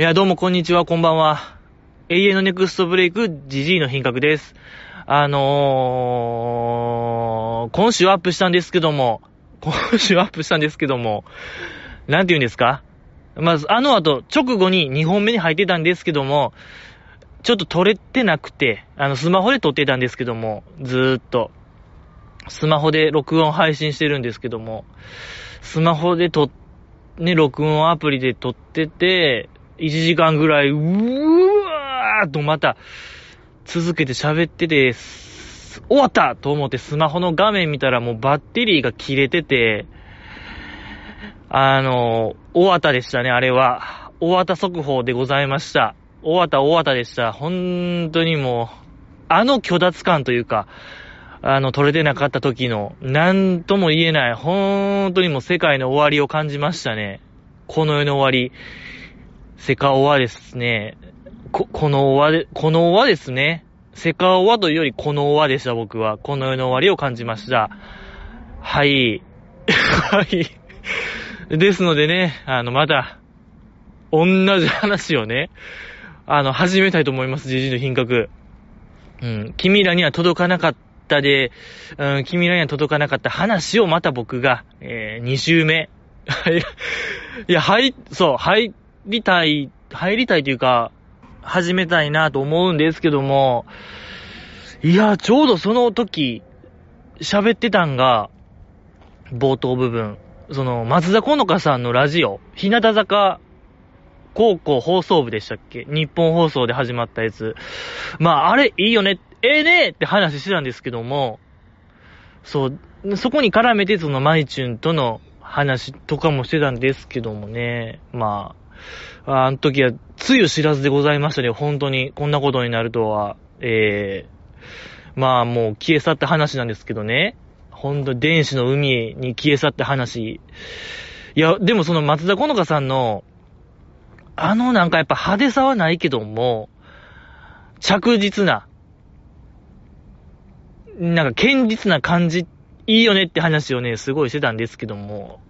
いや、どうもこんにちは、こんばんは。永遠のネクストブレイク、ジジイの品格です。あのー、今週アップしたんですけども、今週アップしたんですけども、なんて言うんですか？まず、あの後、直後に2本目に入ってたんですけども、ちょっと撮れてなくて、あの、スマホで撮ってたんですけども、ずーっと。スマホで録音配信してるんですけども、スマホで撮っ、ね、録音アプリで撮ってて、1時間ぐらい、うーわーとまた、続けて喋ってて、終わったと思ってスマホの画面見たらもうバッテリーが切れてて、あの、大綿でしたね、あれは。大綿速報でございました。大綿大綿でした。本当にもう、あの虚脱感というか、あの、撮れてなかった時の、なんとも言えない、本当にもう世界の終わりを感じましたね。この世の終わり。セカオワですね。こ、このオワで、このオワですね。セカオワというよりこのオワでした、僕は。この世の終わりを感じました。はい。はい。ですのでね、あの、また、同じ話をね、あの、始めたいと思います、ジジの品格。うん、君らには届かなかったで、うん、君らには届かなかった話をまた僕が、えー、2週目。いや、はい、そう、入りたい、入りたいというか、始めたいなと思うんですけども、いや、ちょうどその時、喋ってたんが、冒頭部分。その、松田好花さんのラジオ、日向坂高校放送部でしたっけ？日本放送で始まったやつ。まあ、あれ、いいよね、ええねって話してたんですけども、そう、そこに絡めてそのマイチュンとの話とかもしてたんですけどもね、まあ、あの時は、つゆ知らずでございましたね、本当に、こんなことになるとは、ええまあもう消え去った話なんですけどね、ほんと電子の海に消え去った話。いや、でもその松田好花さんの、あのなんかやっぱ派手さはないけども、着実な、なんか堅実な感じ、いいよねって話をね、すごいしてたんですけども、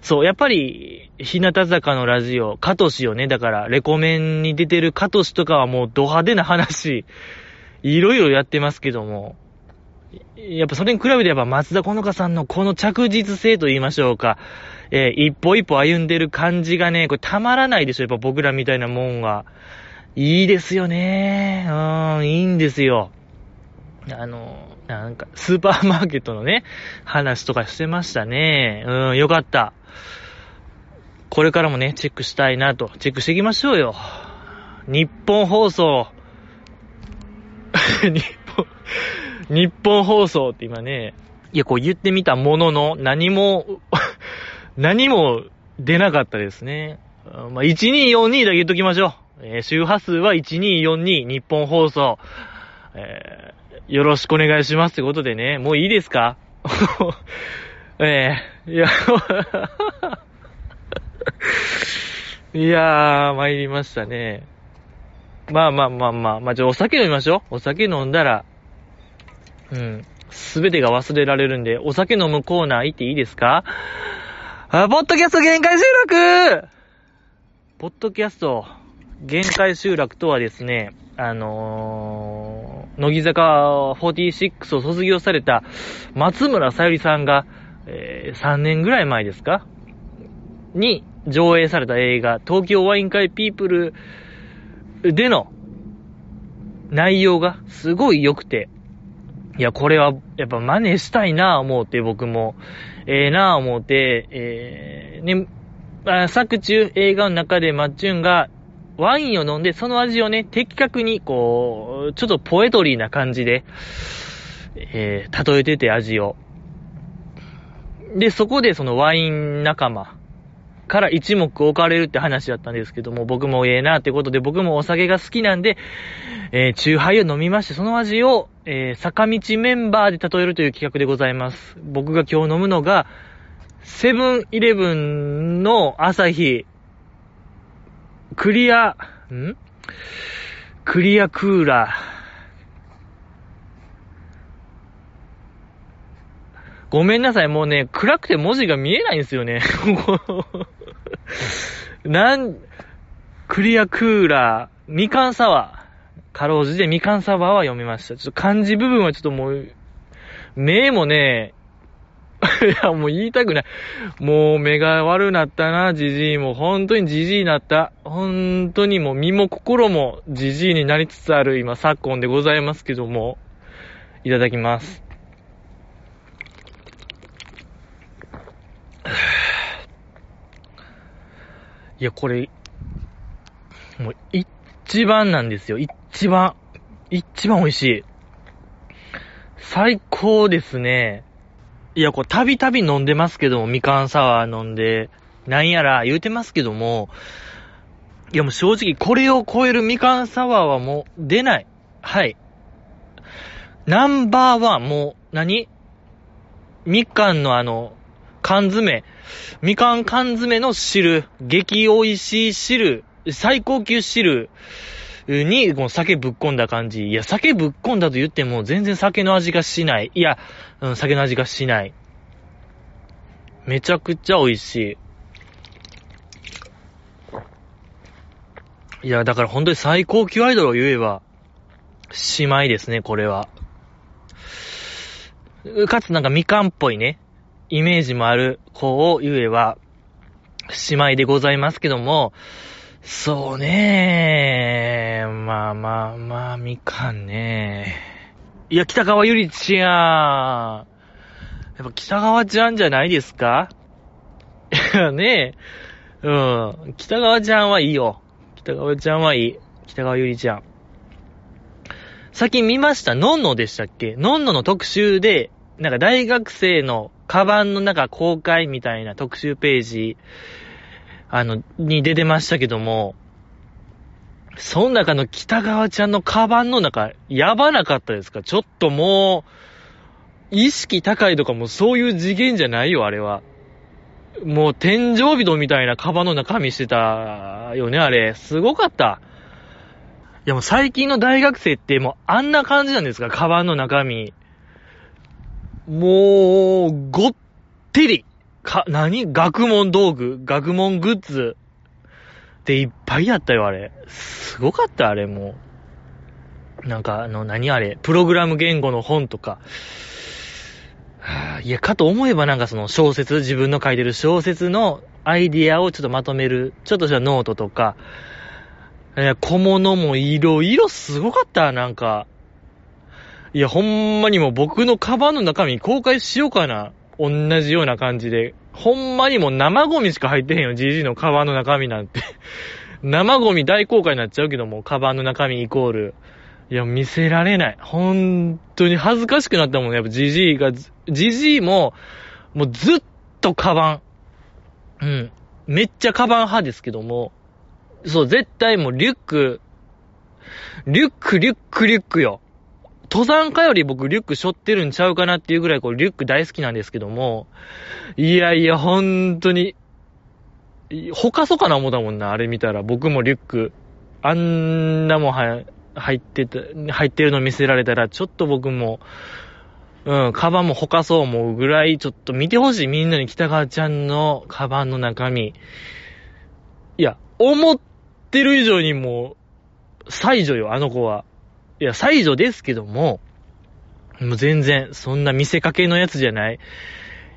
そう、やっぱり、日向坂のラジオ、カトシをね、だから、レコメンに出てるカトシとかはもうド派手な話、いろいろやってますけども、やっぱそれに比べてやっぱ松田好花さんのこの着実性と言いましょうか、えー一歩一歩歩んでる感じがね、これたまらないでしょ、やっぱ僕らみたいなもんは。いいですよね。うん、いいんですよ。あの、なんか、スーパーマーケットのね、話とかしてましたね。うん、よかった。これからもね、チェックしたいなと。チェックしていきましょうよ。日本放送。日本、日本放送って今ね、いや、こう言ってみたものの、何も、何も出なかったですね。まあ、1242だけ言っときましょう。えー周波数は1242、日本放送。えーよろしくお願いしますってことでね、もういいですか？ええ。いや、いやー、参りましたね。まあまあまあまあ、まあ、じゃあお酒飲みましょう。お酒飲んだら、うん、すべてが忘れられるんで、お酒飲むコーナー行っていいですか？あ、ポッドキャスト限界集落ポッドキャスト限界集落とはですね、あのー、乃木坂46を卒業された松村さゆりさんが、えー3年ぐらい前ですか？に上映された映画、東京ワイン会ピープルでの内容がすごい良くて、いや、これはやっぱ真似したいなぁ思うて、僕も。ええなぁ思うて、えー、ね、作中映画の中でマッチュンがワインを飲んで、その味をね、的確にこう、ちょっとポエトリーな感じで、えー、例えてて味を。で、そこでそのワイン仲間から一目置かれるって話だったんですけども、僕もええなってことで、僕もお酒が好きなんで、えー、チューハイを飲みまして、その味を、えー、坂道メンバーで例えるという企画でございます。僕が今日飲むのが、セブンイレブンの朝日、クリア、ん？クリアクーラー。ごめんなさい、もうね、暗くて文字が見えないんですよね。なん、クリアクーラー、みかんサワー。かろうじてみかんサワーは読みました。ちょっと漢字部分はちょっともう、目もね、いや、もう言いたくない。もう目が悪なったな、じじいも。本当にじじいなった。本当にもう身も心もじじいになりつつある今、昨今でございますけども。いただきます。いや、これ、もう一番なんですよ。一番。一番美味しい。最高ですね。いや、これたびたび飲んでますけども、みかんサワー飲んで、なんやら言うてますけども、いやもう正直これを超えるみかんサワーはもう出ない。はい。ナンバーワン、もう何、みかんのあの、缶詰、みかん缶詰の汁、激美味しい汁、最高級汁。に、この酒ぶっ込んだ感じ。いや、酒ぶっ込んだと言っても全然酒の味がしない。いや、うん、酒の味がしない。めちゃくちゃ美味しい。いや、だから本当に最高級アイドルを言えば、姉妹ですね、これは。かつなんかみかんっぽいね、イメージもある子を言えば、姉妹でございますけども、そうねまあまあまあ、みかんねいや、北川ゆりちゃん。やっぱ北川ちゃんじゃないですか？い やねえうん。北川ちゃんはいいよ。北川ちゃんはいい。北川ゆりちゃん。最近見ました？のんのでしたっけ？のんのの特集で、なんか大学生のカバンの中公開みたいな特集ページ、あの、に出てましたけども、その中の北川ちゃんのカバンの中、やばなかったですか？ちょっともう、意識高いとかもそういう次元じゃないよ、あれは。もう天井人みたいなカバンの中身してたよね、あれ。すごかった。いやもう最近の大学生ってもうあんな感じなんですか？カバンの中身。もう、ごってり。か、何？学問道具？学問グッズ？っていっぱいあったよ、あれ。すごかった、あれもう。なんか、あの、何あれ、プログラム言語の本とか。いや、かと思えばなんかその小説、自分の書いてる小説のアイディアをちょっとまとめる、ちょっとしたノートとか、え小物もいろいろすごかった、なんか。いや、ほんまにも僕のカバンの中身公開しようかな。同じような感じで。ほんまにもう生ゴミしか入ってへんよ、GG のカバンの中身なんて。生ゴミ大公開になっちゃうけども、カバンの中身イコール。いや、見せられない。本当に恥ずかしくなったもんね。やっぱ GG が、GG も、もうずっとカバン。うん。めっちゃカバン派ですけども、そう、絶対もうリュック、リュック、リュック、リュックよ。登山家より僕リュック背負ってるんちゃうかなっていうぐらいこうリュック大好きなんですけども、いやいや、ほんとに、ほかそかな思ったもんな、あれ見たら。僕もリュック、あんなもは入ってた、入ってるの見せられたら、ちょっと僕も、うん、カバンもほかそう思うぐらい、ちょっと見てほしい。みんなに北川ちゃんのカバンの中身。いや、思ってる以上にもう、才女よ、あの子は。いや、才女ですけども、もう全然、そんな見せかけのやつじゃない。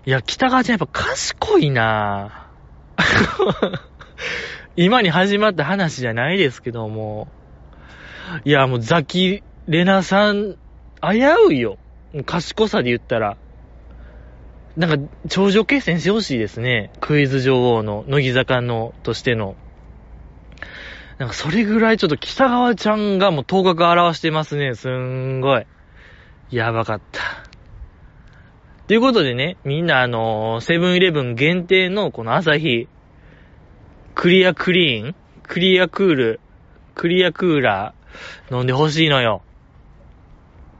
いや、北川ちゃんやっぱ賢いなぁ 今に始まった話じゃないですけども。いや、もうザキレナさん、危ういよ。賢さで言ったら。なんか、頂上決戦してほしいですね。クイズ女王の、乃木坂の、としての。なんかそれぐらいちょっと北川ちゃんがもう頭角表してますね。すんごい。やばかった。ということでね、みんなあのー、セブンイレブン限定のこの朝日、クリアクリーンクリアクール、クリアクーラー飲んでほしいのよ。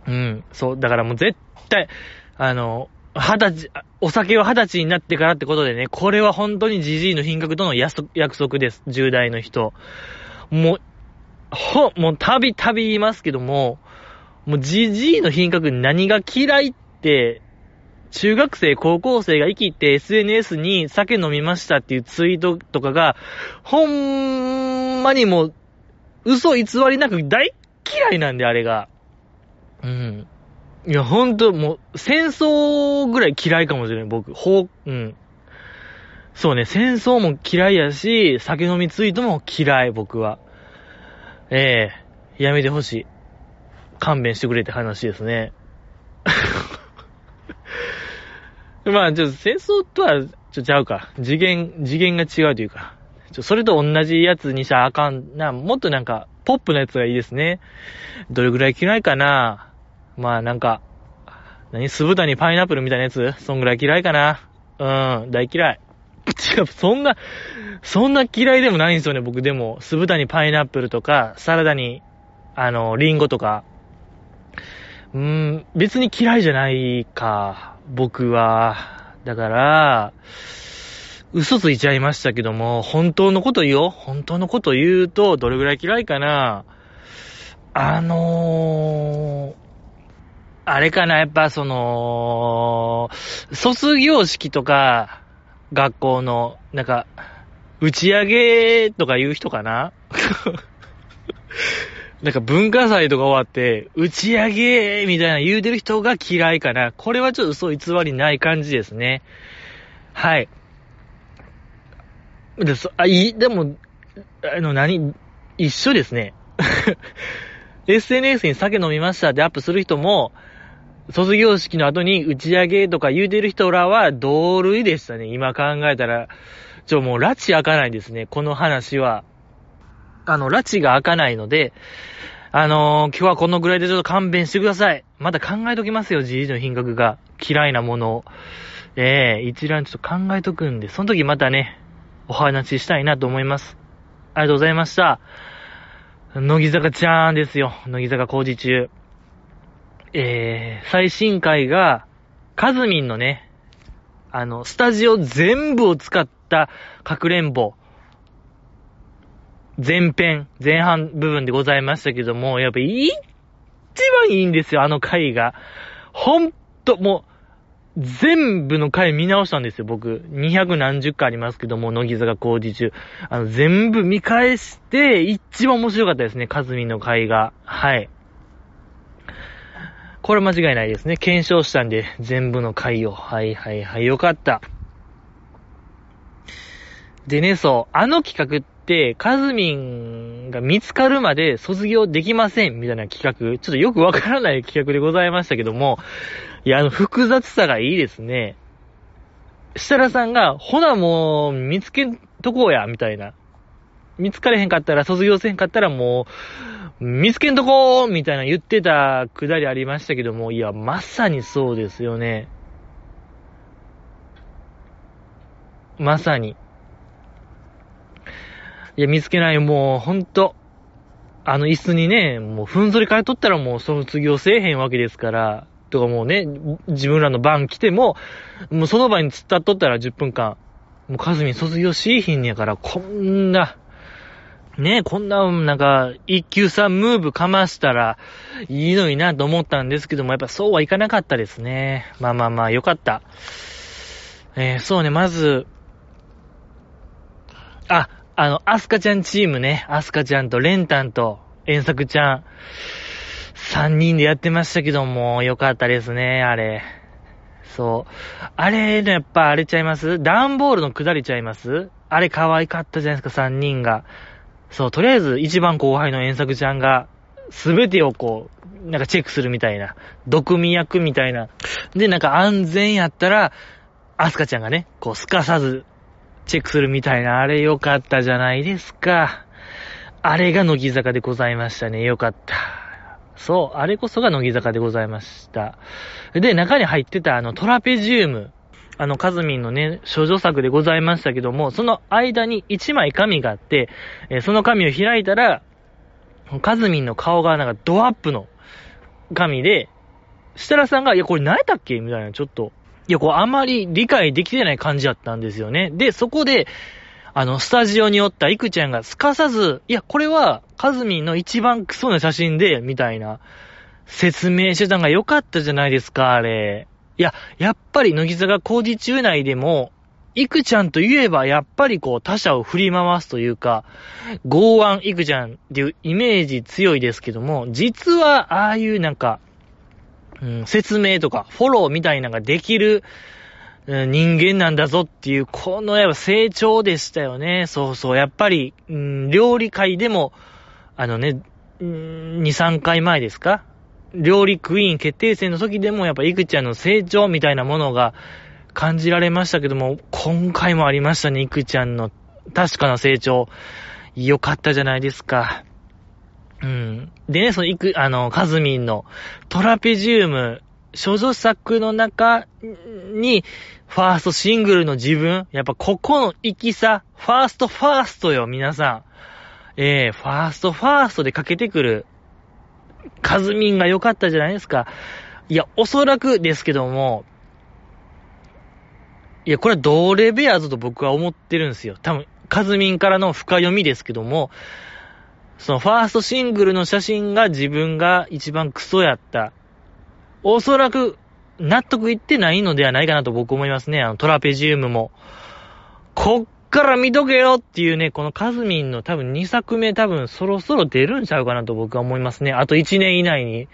うん、そう、だからもう絶対、あの、二十歳、お酒は二十歳になってからってことでね、これは本当にジジイの品格との約束です。10代の人。もう、ほ、もうたびたび言いますけども、もうじじいの品格に何が嫌いって、中学生、高校生が生きて SNS に酒飲みましたっていうツイートとかが、ほんまにもう、嘘偽りなく大嫌いなんで、あれが。うん。いや、ほんと、もう、戦争ぐらい嫌いかもしれない、僕。ほう、うん。そうね、戦争も嫌いやし、酒飲みツイートも嫌い、僕は。ええー、やめてほしい。勘弁してくれって話ですね。まあ、ちょっと戦争とは、ちょちゃうか。次元、次元が違うというか。ちょそれと同じやつにしゃあかんな。もっとなんか、ポップなやつがいいですね。どれぐらい嫌いかなまあなんか、何酢豚にパイナップルみたいなやつそんぐらい嫌いかなうん、大嫌い。違う、そんな、そんな嫌いでもないんですよね、僕でも。酢豚にパイナップルとか、サラダに、あの、リンゴとか。うーん、別に嫌いじゃないか、僕は。だから、嘘ついちゃいましたけども、本当のこと言おう本当のこと言うと、どれぐらい嫌いかなあのー、あれかな、やっぱその、卒業式とか、学校の、なんか、打ち上げとか言う人かな？なんか文化祭とか終わって、打ち上げみたいな言うてる人が嫌いかな。これはちょっと嘘偽りない感じですね。はい。で、そ、あ、いい、でも、あの、何、一緒ですね。SNS に酒飲みましたってアップする人も、卒業式の後に打ち上げとか言うてる人らは同類でしたね。今考えたら。ちょ、もう、拉致開かないですね。この話は。あの、拉致が開かないので、あのー、今日はこのぐらいでちょっと勘弁してください。まだ考えときますよ、じいじの品格が。嫌いなものを。ええー、一覧ちょっと考えとくんで、その時またね、お話ししたいなと思います。ありがとうございました。乃木坂ちゃーんですよ。乃木坂工事中。えー、最新回が、カズミンのね、あの、スタジオ全部を使ったかくれんぼ、前編、前半部分でございましたけども、やっぱ一番いいんですよ、あの回が。ほんと、もう、全部の回見直したんですよ、僕。二百何十回ありますけども、乃木坂工事中。あの、全部見返して、一番面白かったですね、カズミンの回が。はい。これ間違いないですね。検証したんで、全部の回を。はいはいはい、よかった。でね、そう、あの企画って、カズミンが見つかるまで卒業できません、みたいな企画。ちょっとよくわからない企画でございましたけども、いや、あの、複雑さがいいですね。設楽さんが、ほなもう、見つけんとこうや、みたいな。見つかれへんかったら、卒業せへんかったらもう、見つけんとこみたいな言ってたくだりありましたけども、いや、まさにそうですよね。まさに。いや、見つけない、もう、ほんと。あの椅子にね、もう、ふんぞり返っとったらもう、卒業せえへんわけですから、とかもうね、自分らの番来ても、もうその場に突っ立っとったら10分間、もう、かずみ卒業しいひんねやから、こんな、ねこんな、なんか、一級さんムーブかましたらいいのになと思ったんですけども、やっぱそうはいかなかったですね。まあまあまあ、よかった。えー、そうね、まず、あ、あの、アスカちゃんチームね、アスカちゃんとレンタンと、遠作ちゃん、三人でやってましたけども、よかったですね、あれ。そう。あれ、やっぱあれちゃいます？段ボールの下りちゃいます？あれ可愛かったじゃないですか、三人が。そう、とりあえず一番後輩の遠作ちゃんが、すべてをこう、なんかチェックするみたいな、毒味役みたいな。で、なんか安全やったら、アスカちゃんがね、こうすかさず、チェックするみたいな、あれよかったじゃないですか。あれが乃木坂でございましたね。よかった。そう、あれこそが乃木坂でございました。で、中に入ってたあのトラペジウム。あの、カズミンのね、少女作でございましたけども、その間に一枚紙があって、えー、その紙を開いたら、カズミンの顔がなんかドアップの紙で、設楽さんが、いや、これ何やったっけみたいな、ちょっと。いや、こう、あまり理解できてない感じだったんですよね。で、そこで、あの、スタジオにおったイクちゃんがすかさず、いや、これは、カズミンの一番クソな写真で、みたいな、説明してたのが良かったじゃないですか、あれ。いや、やっぱり乃木坂工事中内でも、いくちゃんと言えば、やっぱりこう、他者を振り回すというか、剛腕いくちゃんっていうイメージ強いですけども、実は、ああいうなんか、うん、説明とか、フォローみたいなのができる、人間なんだぞっていう、このやっぱ成長でしたよね。そうそう。やっぱり、うん、料理界でも、あのね、うん、2、3回前ですか？料理クイーン決定戦の時でもやっぱいくちゃんの成長みたいなものが感じられましたけども、今回もありましたね、いくちゃんの確かな成長。良かったじゃないですか。でね、そのいく、あの、カズミンのトラペジウム、処女作の中に、ファーストシングルの自分、やっぱここの行きさ、ファーストファーストよ、皆さん。ええー、ファーストファーストでかけてくる、カズミンが良かったじゃないですか。いや、おそらくですけども、いや、これは同レベやぞと僕は思ってるんですよ。多分、カズミンからの深読みですけども、そのファーストシングルの写真が自分が一番クソやった。おそらく納得いってないのではないかなと僕思いますね。あのトラペジウムも。こっから見とけよっていうね、このカズミンの多分2作目多分そろそろ出るんちゃうかなと僕は思いますね。あと1年以内に。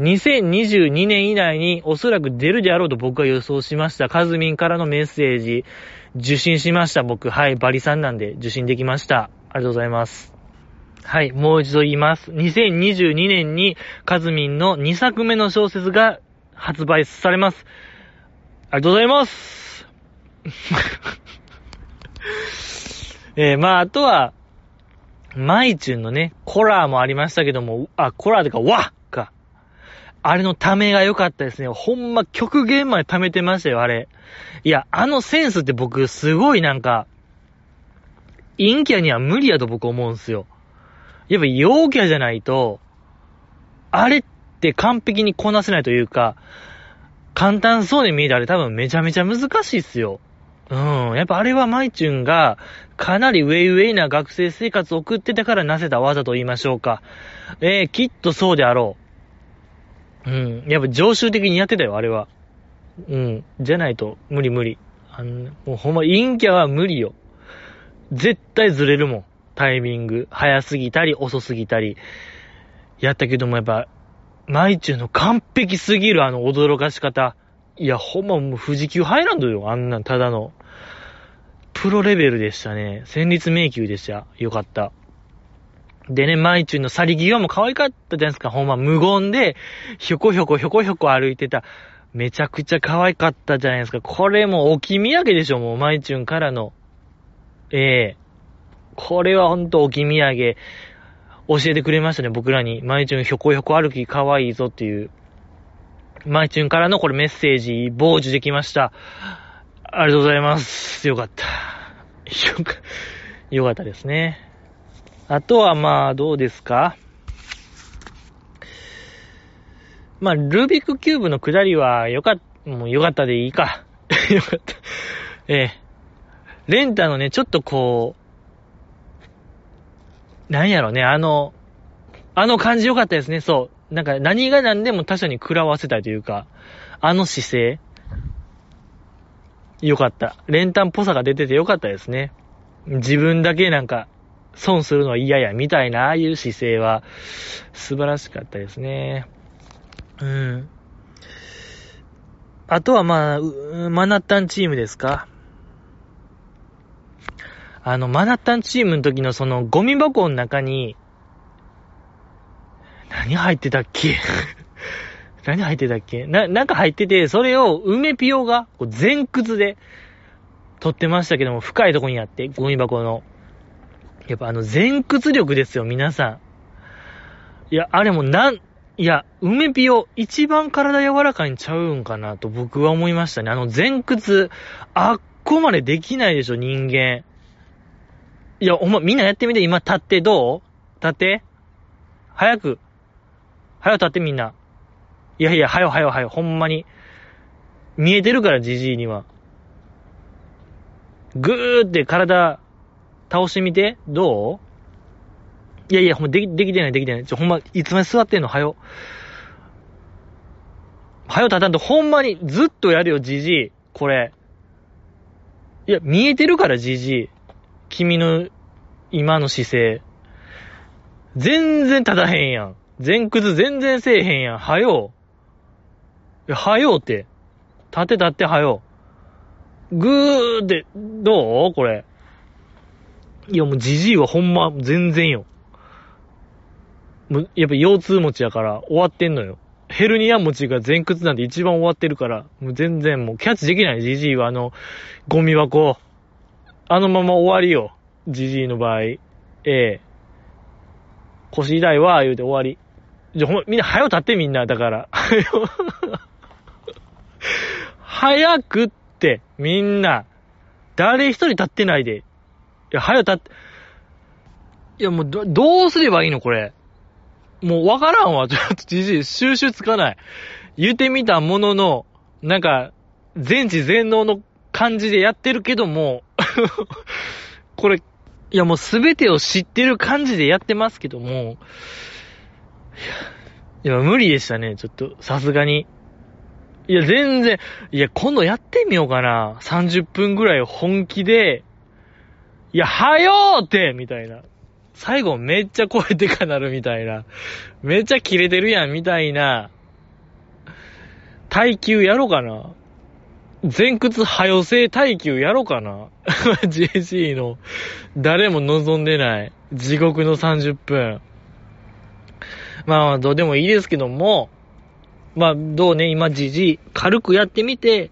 2022年以内におそらく出るであろうと僕は予想しました。カズミンからのメッセージ、受信しました僕。はい、バリさんなんで受信できました。ありがとうございます。はい、もう一度言います。2022年にカズミンの2作目の小説が発売されます。ありがとうございます えー、まあ、あとは、マイチュンのね、コラーもありましたけども、あ、コラーとか、わか。あれのためが良かったですね。ほんま極限まで溜めてましたよ、あれ。いや、あのセンスって僕、すごいなんか、陰キャには無理やと僕思うんすよ。やっぱ陽キャじゃないと、あれって完璧にこなせないというか、簡単そうに見えたあれ多分めちゃめちゃ難しいっすよ。うん。やっぱあれはマイチュンがかなりウェイウェイな学生生活を送ってたからなせた技と言いましょうか。えー、きっとそうであろう。うん。やっぱ常習的にやってたよ、あれは。うん。じゃないと無理無理。あの、もうほんま陰キャは無理よ。絶対ずれるもん。タイミング。早すぎたり遅すぎたり。やったけどもやっぱマイチュの完璧すぎるあの驚かし方。いや、ほんまもう富士急ハイランドよ、あんな、ただの。プロレベルでしたね。戦慄迷宮でした。よかった。でね、マイチュンの去り際も可愛かったじゃないですか。ほんま無言で、ひょこひょこひょこひょこ歩いてた。めちゃくちゃ可愛かったじゃないですか。これも置き土産でしょ、もう、マイチュンからの。ええー、これはほんと置き土産。教えてくれましたね、僕らに。マイチュンひょこひょこ歩き可愛いぞっていう。マイチュンからのこれメッセージ、傍受できました。ありがとうございます。よかった。よか、よかったですね。あとはまあ、どうですか？まあ、ルービックキューブの下りはよかった、もうよかったでいいか。よかった。ええ。レンタのね、ちょっとこう、なんやろね、あの、あの感じ良かったですね、そう。なんか何が何でも他者に食らわせたいというか、あの姿勢、良かった。練炭っぽさが出てて良かったですね。自分だけなんか、損するのは嫌や、みたいな、ああいう姿勢は、素晴らしかったですね。うん。あとはまあ、マナッタンチームですかあの、マナッタンチームの時のそのゴミ箱の中に、何入ってたっけ？何入ってたっけ？な、なんか入ってて、それを梅ピオが前屈で取ってましたけども、深いとこにあって、ゴミ箱の。やっぱあの前屈力ですよ、皆さん。いや、あれもなん、いや、梅ピオ一番体柔らかいんちゃうんかなと僕は思いましたね。あの前屈、あっこまでできないでしょ、人間。いや、お前、みんなやってみて、今立ってどう？立って？早く。早く立ってみんな。いやいや、はよはよはよ、ほんまに。見えてるから、じじいには。ぐーって体、倒してみて。どう？いやいや、ほんま、でき、できてない、できてない。ちょ、ほんま、いつまで座ってんの？はよ。はよたたんとほんまにずっとやるよ、じじい。これ。いや、見えてるから、じじい。君の今の姿勢。全然立たへんやん。前屈全然せえへんやん。はよう。はようって。立て立ってはよう。ぐーって、どう？これ。いや、もうじじいはほんま、全然よ。もう、やっぱ腰痛持ちやから終わってんのよ。ヘルニア持ちが前屈なんて一番終わってるから、もう全然もうキャッチできない、じじいはあの、ゴミ箱。あのまま終わりよ。じじいの場合。ええ腰痛いわ、言うて終わり。じゃ、ほん、みんな早よ立ってみんな、だから。早くって、みんな。誰一人立ってないで。いや、早よ立って。いや、もう、ど、どうすればいいの、これ。もうわからんわ、ちょっとじじい、収集つかない。言ってみたものの、なんか、全知全能の感じでやってるけども、これ、いやもうすべてを知ってる感じでやってますけども、いや、いや無理でしたね、ちょっと、さすがに。いや、全然、いや、今度やってみようかな。30分ぐらい本気で、いや、はよーってみたいな。最後めっちゃ声でかなるみたいな。めっちゃキレてるやんみたいな。耐久やろうかな。前屈早よせ耐久やろうかな。JC の誰も望んでない地獄の30分。まあ、どうでもいいですけども、まあ、どうね、今、じじ軽くやってみて、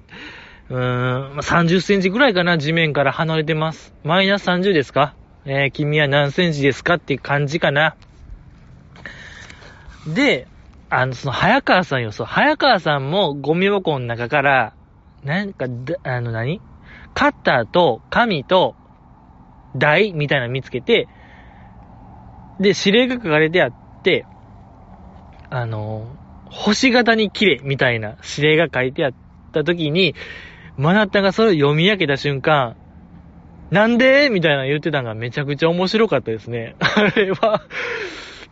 うーん、30センチぐらいかな、地面から離れてます。マイナス30ですか？えー、君は何センチですかっていう感じかな。で、あの、その、早川さんよ、そう、早川さんもゴミ箱の中から、なんか、あの何、カッターと紙と台みたいなの見つけて、で、指令が書かれてあって、あの、星型に綺麗みたいな指令が書いてあった時に、マナッタがそれを読み上げた瞬間、なんで？みたいな言ってたのがめちゃくちゃ面白かったですね。あれは、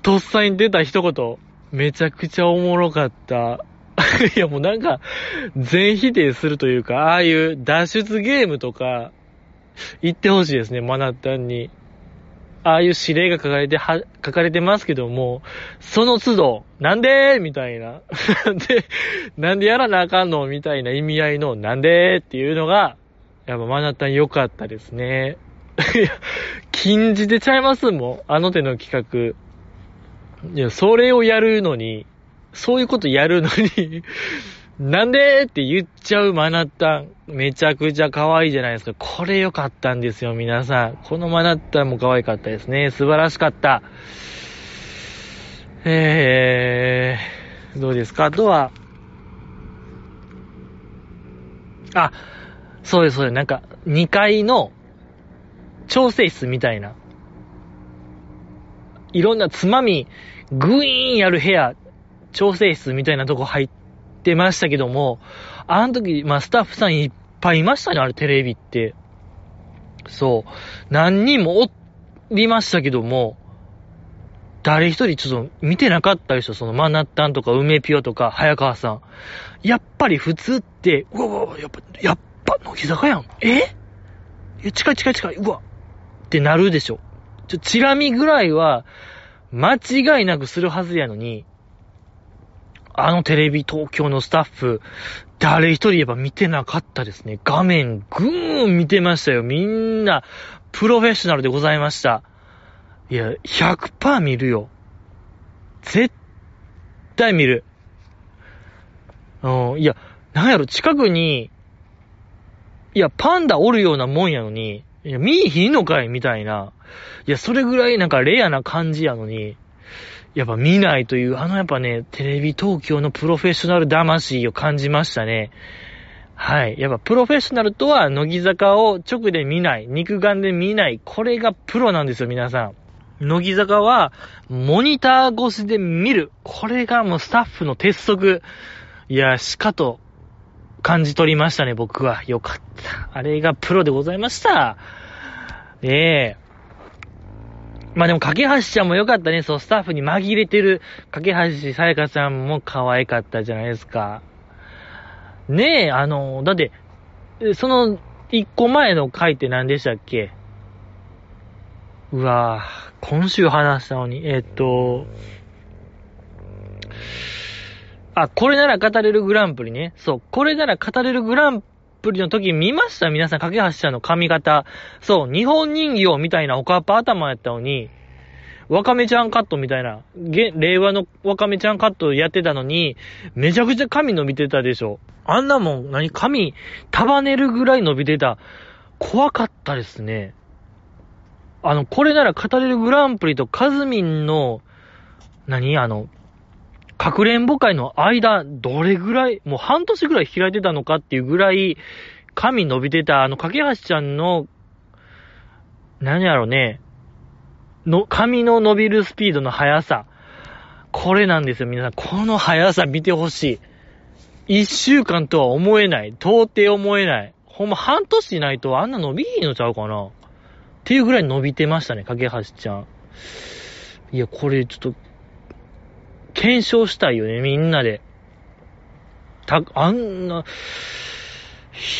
とっさに出た一言、めちゃくちゃおもろかった。いやもうなんか、全否定するというか、ああいう脱出ゲームとか、言ってほしいですね、マナッタンに。ああいう指令が書かれて、は、書かれてますけども、その都度、なんで？みたいな。で、なんでやらなあかんの？みたいな意味合いの、なんで？っていうのが、やっぱマナッタン良かったですね。いや、禁じてちゃいますもん。あの手の企画。いや、それをやるのに、そういうことやるのに なんでって言っちゃうマナッタン。めちゃくちゃ可愛いじゃないですか。これ良かったんですよ、皆さん。このマナッタンも可愛かったですね。素晴らしかった。えー、どうですか？あとは、あ、そうです、そうです。なんか、2階の調整室みたいな。いろんなつまみ、グイーンやる部屋、調整室みたいなとこ入ってましたけども、あの時、まあスタッフさんいっぱいいましたね、あれテレビって。そう。何人もおりましたけども、誰一人ちょっと見てなかったでしょ、そのマナッタンとか梅ピオとか早川さん。やっぱり普通って、うわうわ、やっぱ、やっぱ、乃木坂やん。え？え、近い近い近い、うわってなるでしょ。ちょ、チラ見ぐらいは、間違いなくするはずやのに、あのテレビ東京のスタッフ、誰一人言えば見てなかったですね。画面ぐーん見てましたよ。みんな、プロフェッショナルでございました。いや、100%見るよ。絶対見る。うん、いや、なんやろ、近くに、いや、パンダおるようなもんやのに、いや、見いひんのかいみたいな。いや、それぐらいなんかレアな感じやのに、やっぱ見ないという、あのやっぱね、テレビ東京のプロフェッショナル魂を感じましたね。はい。やっぱプロフェッショナルとは、乃木坂を直で見ない、肉眼で見ない、これがプロなんですよ、皆さん。乃木坂は、モニター越しで見る。これがもうスタッフの鉄則。いや、しかと感じ取りましたね、僕は。よかった。あれがプロでございました。ええまあでも、架橋ちゃんもよかったね。そう、スタッフに紛れてる、架橋さやかさんも可愛かったじゃないですか。ねえ、あの、だって、その、一個前の回って何でしたっけ？うわぁ、今週話したのに、えっと、あ、これなら語れるグランプリね。そう、これなら語れるグランプリプリの時見ました？皆さん、架橋さんの髪型。そう、日本人形みたいなおかっぱ頭やったのに、わかめちゃんカットみたいな、令和のわかめちゃんカットやってたのに、めちゃくちゃ髪伸びてたでしょ。あんなもん、何、髪束ねるぐらい伸びてた。怖かったですね。あの、これなら語れるグランプリとカズミンの、何？あの、かくれんぼ会の間、どれぐらい、もう半年ぐらい開いてたのかっていうぐらい、髪伸びてた、あの、架橋ちゃんの、何やろね、の、髪の伸びるスピードの速さ。これなんですよ、皆さん。この速さ見てほしい。一週間とは思えない。到底思えない。ほんま半年ないとあんな伸びひんのちゃうかなっていうぐらい伸びてましたね、架橋ちゃん。いや、これちょっと、検証したいよね、みんなで。た、あんな、い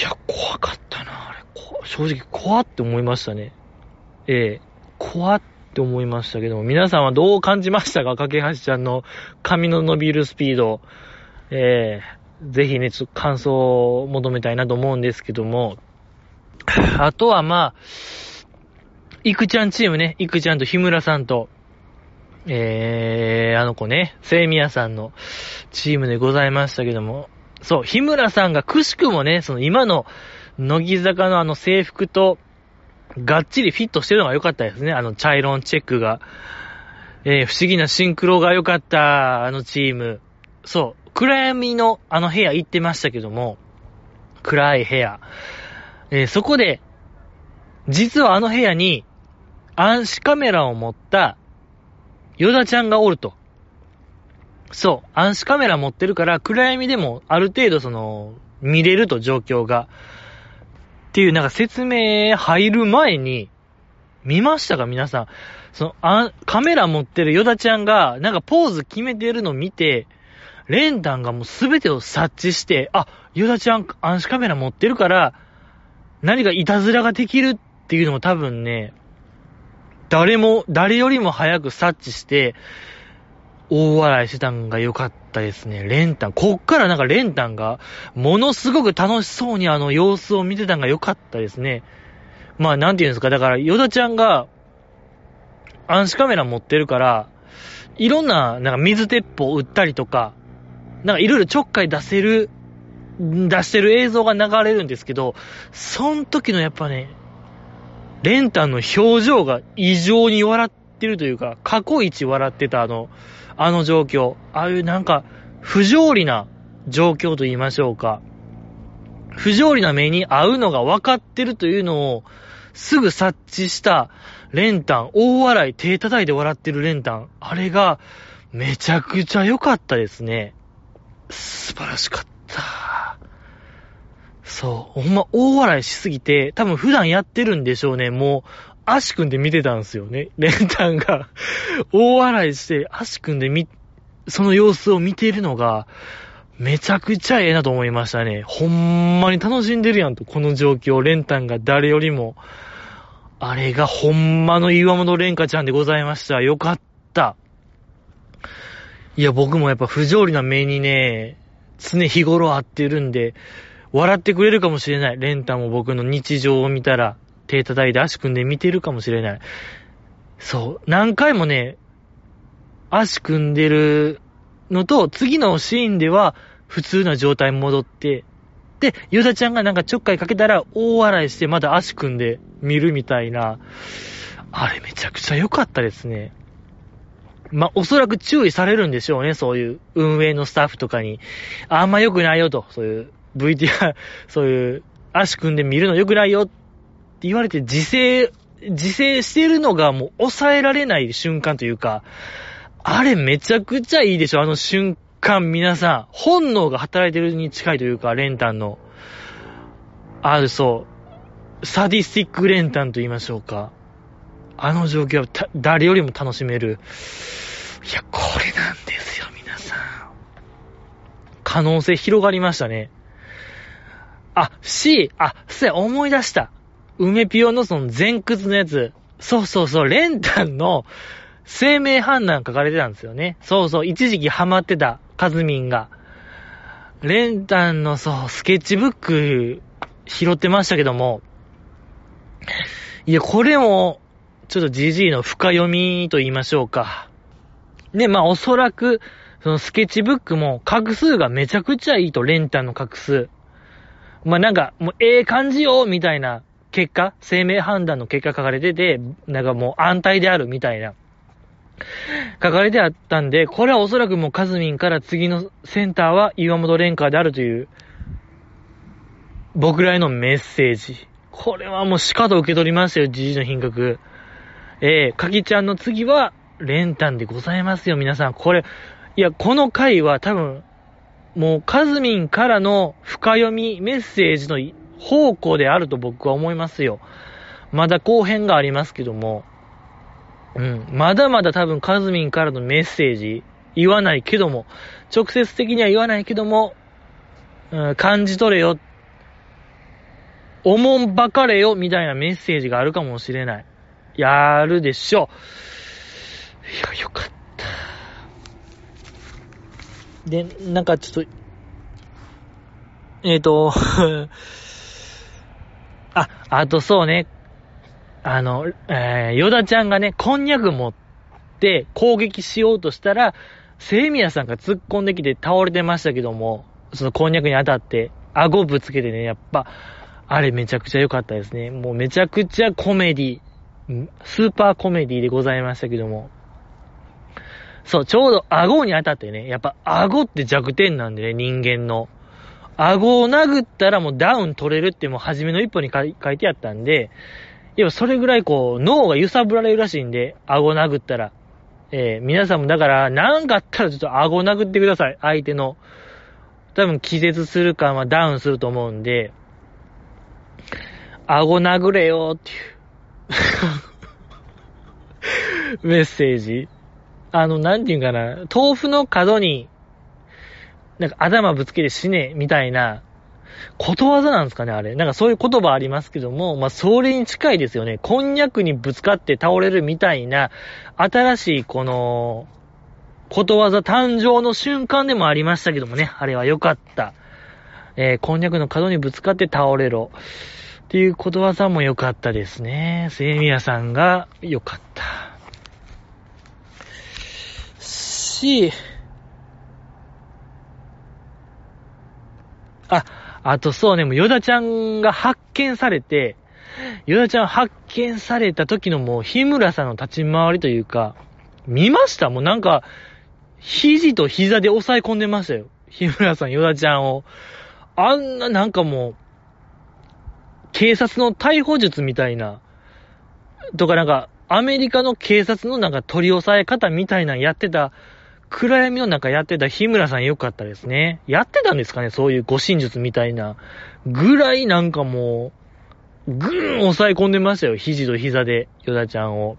や、怖かったな、あれ。正直怖って思いましたね。ええ怖って思いましたけども、皆さんはどう感じましたか？架橋ちゃんの髪の伸びるスピード。ええぜひね、ちょっと感想を求めたいなと思うんですけども、あとはまあ、いくちゃんチームね、いくちゃんと日村さんと、えー、あの子ね、セイミヤさんのチームでございましたけども、そう、日村さんがくしくもね、その今の乃木坂のあの制服と、がっちりフィットしてるのが良かったですね。あの、チャイロンチェックが。えー、不思議なシンクロが良かった、あのチーム。そう、暗闇のあの部屋行ってましたけども、暗い部屋。えー、そこで、実はあの部屋に、暗視カメラを持ったヨダちゃんがおると。そう。暗視カメラ持ってるから、暗闇でもある程度その、見れると状況が。っていうなんか説明入る前に、見ましたか皆さん。その、あ、カメラ持ってるヨダちゃんが、なんかポーズ決めてるの見て、レンタンがもうすべてを察知して、あ、ヨダちゃん暗視カメラ持ってるから、何かいたずらができるっていうのも多分ね、誰も、誰よりも早く察知して、大笑いしてたんが良かったですね。レンタン。こっからなんかレンタンが、ものすごく楽しそうにあの様子を見てたんが良かったですね。まあなんて言うんですか。だから、ヨダちゃんが、暗視カメラ持ってるから、いろんな、なんか水鉄砲撃ったりとか、なんかいろいろちょっかい出せる、出してる映像が流れるんですけど、その時のやっぱね、レンタンの表情が異常に笑ってるというか、過去一笑ってたあの、あの状況。ああいうなんか、不条理な状況と言いましょうか。不条理な目に合うのが分かってるというのを、すぐ察知したレンタン、大笑い、手叩いて笑ってるレンタン。あれが、めちゃくちゃ良かったですね。素晴らしかった。そう。ほんま大笑いしすぎて、多分普段やってるんでしょうね。もう、足組んで見てたんですよね。レンタンが大笑いして、足組んでみ、その様子を見ているのが、めちゃくちゃええなと思いましたね。ほんまに楽しんでるやんと、この状況。レンタンが誰よりも。あれがほんまの岩本レンカちゃんでございました。よかった。いや、僕もやっぱ不条理な目にね、常日頃合ってるんで、笑ってくれるかもしれない。レンタも僕の日常を見たら、手叩いて足組んで見てるかもしれない。そう。何回もね、足組んでるのと、次のシーンでは普通な状態に戻って、で、ヨダちゃんがなんかちょっかいかけたら大笑いしてまだ足組んで見るみたいな、あれめちゃくちゃ良かったですね。まあ、おそらく注意されるんでしょうね、そういう運営のスタッフとかに。あんま良くないよと、そういう VTR、そういう足組んで見るの良くないよって言われて自制、自制してるのがもう抑えられない瞬間というか、あれめちゃくちゃいいでしょ、あの瞬間皆さん。本能が働いてるに近いというか、レンタンの。あるそう。サディスティックレンタンと言いましょうか。あの状況は誰よりも楽しめる。いや、これなんですよ、皆さん。可能性広がりましたね。あ、C、あ、そうや、思い出した。梅ピオのその前屈のやつ。そうそうそう、レンタンの生命判断書かれてたんですよね。そうそう、一時期ハマってた、カズミンが。レンタンのそう、スケッチブック拾ってましたけども、いや、これも、ちょっと GG の深読みと言いましょうか。で、まあおそらく、そのスケッチブックも画数がめちゃくちゃいいと、レンタンの画数。まあなんか、もうええ感じよみたいな結果、生命判断の結果書かれてて、なんかもう安泰であるみたいな。書かれてあったんで、これはおそらくもうカズミンから次のセンターは岩本蓮華であるという、僕らへのメッセージ。これはもうしかと受け取りましたよ、じじの品格。えー、かきちゃんの次は、練炭でございますよ、皆さん。これ、いや、この回は多分、もう、カズミンからの深読みメッセージの方向であると僕は思いますよ。まだ後編がありますけども、うん、まだまだ多分カズミンからのメッセージ、言わないけども、直接的には言わないけども、うん、感じ取れよ、おもんばかれよ、みたいなメッセージがあるかもしれない。やるでしょ。いや、よかった。で、なんかちょっと、えっ、ー、と、あ、あとそうね、あの、えー、ヨダちゃんがね、こんにゃく持って攻撃しようとしたら、セイミヤさんが突っ込んできて倒れてましたけども、そのこんにゃくに当たって、顎ぶつけてね、やっぱ、あれめちゃくちゃ良かったですね。もうめちゃくちゃコメディ、スーパーコメディでございましたけども。そう、ちょうど顎に当たってね、やっぱ顎って弱点なんでね、人間の。顎を殴ったらもうダウン取れるってもう初めの一歩に書いてあったんで、やっぱそれぐらいこう、脳が揺さぶられるらしいんで、顎殴ったら。えー、皆さんもだから、なんかあったらちょっと顎殴ってください、相手の。多分気絶するか、まあダウンすると思うんで、顎殴れよっていう メッセージ。あの、なんていうかな、豆腐の角に、なんか頭ぶつけて死ね、みたいな、ことわざなんですかね、あれ。なんかそういう言葉ありますけども、まあ、それに近いですよね。こんにゃくにぶつかって倒れるみたいな、新しいこの、ことわざ誕生の瞬間でもありましたけどもね、あれは良かった。えー、こんにゃくの角にぶつかって倒れろ。っていうことわざも良かったですね。セイミヤさんが良かった。し、あ、あとそうね、もうヨダちゃんが発見されて、ヨダちゃん発見された時のもう日村さんの立ち回りというか、見ました？もうなんか、肘と膝で押さえ込んでましたよ。日村さん、ヨダちゃんを。あんななんかもう、警察の逮捕術みたいな、とかなんか、アメリカの警察のなんか取り押さえ方みたいなやってた暗闇の中やってた日村さんよかったですね。やってたんですかねそういう護身術みたいな。ぐらいなんかもう、ぐーん抑え込んでましたよ。肘と膝で、ヨダちゃんを。